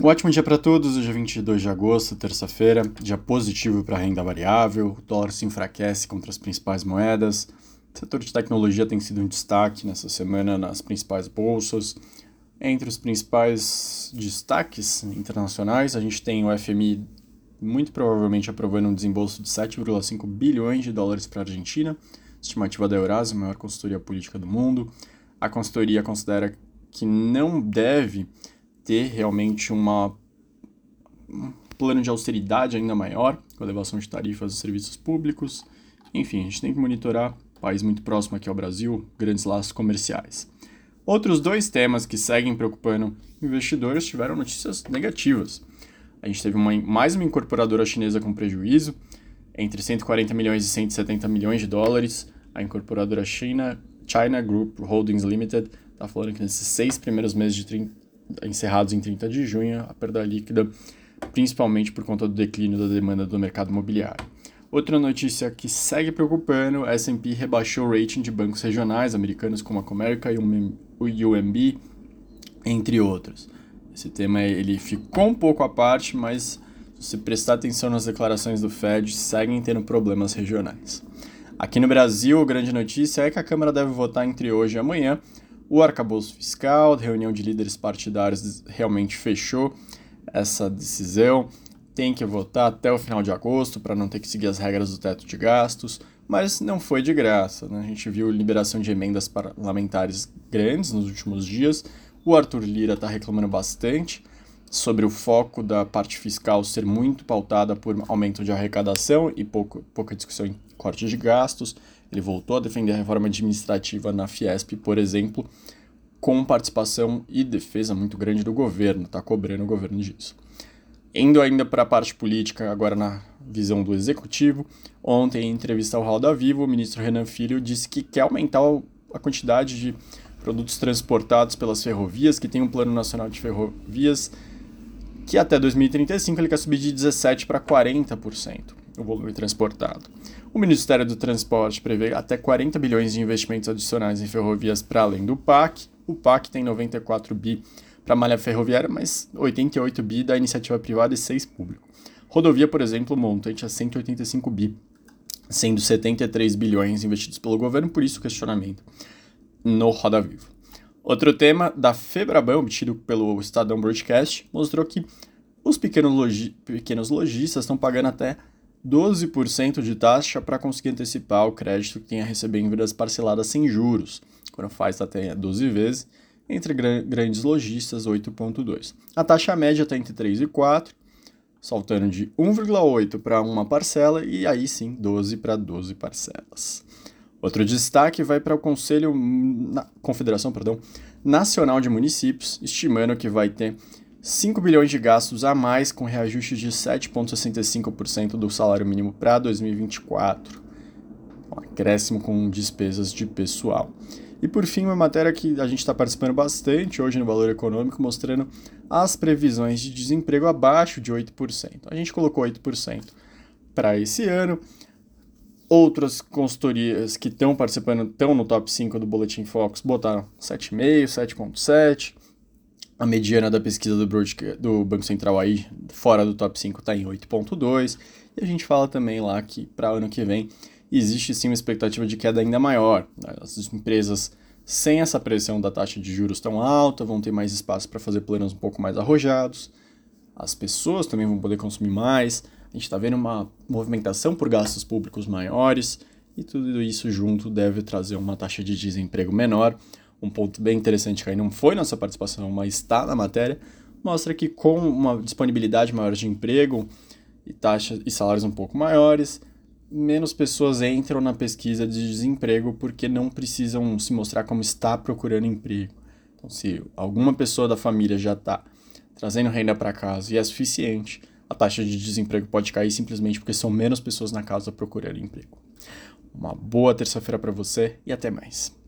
Um ótimo dia para todos, hoje é 22 de agosto, terça-feira, dia positivo para a renda variável, o dólar se enfraquece contra as principais moedas, o setor de tecnologia tem sido um destaque nessa semana nas principais bolsas. Entre os principais destaques internacionais, a gente tem o FMI muito provavelmente aprovando um desembolso de 7,5 bilhões de dólares para a Argentina, estimativa da Eurásia, a maior consultoria política do mundo. A consultoria considera que não deve ter realmente uma, um plano de austeridade ainda maior, com elevação de tarifas dos serviços públicos. Enfim, a gente tem que monitorar, país muito próximo aqui ao Brasil, grandes laços comerciais. Outros dois temas que seguem preocupando investidores tiveram notícias negativas. A gente teve uma, mais uma incorporadora chinesa com prejuízo, entre 140 milhões e 170 milhões de dólares. A incorporadora China, China Group Holdings Limited está falando que nesses seis primeiros meses de 30, encerrados em 30 de junho, a perda líquida, principalmente por conta do declínio da demanda do mercado imobiliário. Outra notícia que segue preocupando, S&P rebaixou o rating de bancos regionais americanos como a Comerica e o UMB, entre outros. Esse tema ele ficou um pouco à parte, mas se prestar atenção nas declarações do Fed, seguem tendo problemas regionais. Aqui no Brasil, a grande notícia é que a Câmara deve votar entre hoje e amanhã o arcabouço fiscal, reunião de líderes partidários realmente fechou essa decisão. Tem que votar até o final de agosto para não ter que seguir as regras do teto de gastos, mas não foi de graça. Né? A gente viu liberação de emendas parlamentares grandes nos últimos dias. O Arthur Lira está reclamando bastante sobre o foco da parte fiscal ser muito pautada por aumento de arrecadação e pouco, pouca discussão em corte de gastos. Ele voltou a defender a reforma administrativa na Fiesp, por exemplo, com participação e defesa muito grande do governo, está cobrando o governo disso. Indo ainda para a parte política, agora na visão do executivo, ontem, em entrevista ao Roda Vivo, o ministro Renan Filho disse que quer aumentar a quantidade de produtos transportados pelas ferrovias, que tem um plano nacional de ferrovias, que até 2035 ele quer subir de 17% para 40% o volume transportado. O Ministério do Transporte prevê até 40 bilhões de investimentos adicionais em ferrovias para além do PAC. O PAC tem 94 bi para a malha ferroviária, mas 88 bi da iniciativa privada e 6 público. Rodovia, por exemplo, o montante é 185 bi, sendo 73 bilhões investidos pelo governo, por isso o questionamento no Roda Vivo. Outro tema da Febraban, obtido pelo Estadão Broadcast, mostrou que os pequenos, logi pequenos lojistas estão pagando até 12% de taxa para conseguir antecipar o crédito que tenha receber em vidas parceladas sem juros, quando faz até 12 vezes, entre grandes lojistas 8,2. A taxa média está entre 3 e 4, saltando de 1,8 para uma parcela e aí sim 12 para 12 parcelas. Outro destaque vai para o Conselho, na, Confederação perdão, Nacional de Municípios, estimando que vai ter 5 bilhões de gastos a mais com reajuste de 7,65% do salário mínimo para 2024. Um acréscimo com despesas de pessoal. E por fim, uma matéria que a gente está participando bastante hoje no Valor Econômico, mostrando as previsões de desemprego abaixo de 8%. A gente colocou 8% para esse ano. Outras consultorias que estão participando, estão no top 5 do Boletim Focus, botaram 7,5%, 7,7%. A mediana da pesquisa do, do Banco Central aí, fora do top 5, está em 8,2. E a gente fala também lá que para o ano que vem existe sim uma expectativa de queda ainda maior. As empresas sem essa pressão da taxa de juros tão alta vão ter mais espaço para fazer planos um pouco mais arrojados. As pessoas também vão poder consumir mais. A gente está vendo uma movimentação por gastos públicos maiores e tudo isso junto deve trazer uma taxa de desemprego menor, um ponto bem interessante que aí não foi nossa participação, mas está na matéria, mostra que com uma disponibilidade maior de emprego e taxas e salários um pouco maiores, menos pessoas entram na pesquisa de desemprego porque não precisam se mostrar como está procurando emprego. Então, se alguma pessoa da família já está trazendo renda para casa e é suficiente, a taxa de desemprego pode cair simplesmente porque são menos pessoas na casa procurando emprego. Uma boa terça-feira para você e até mais.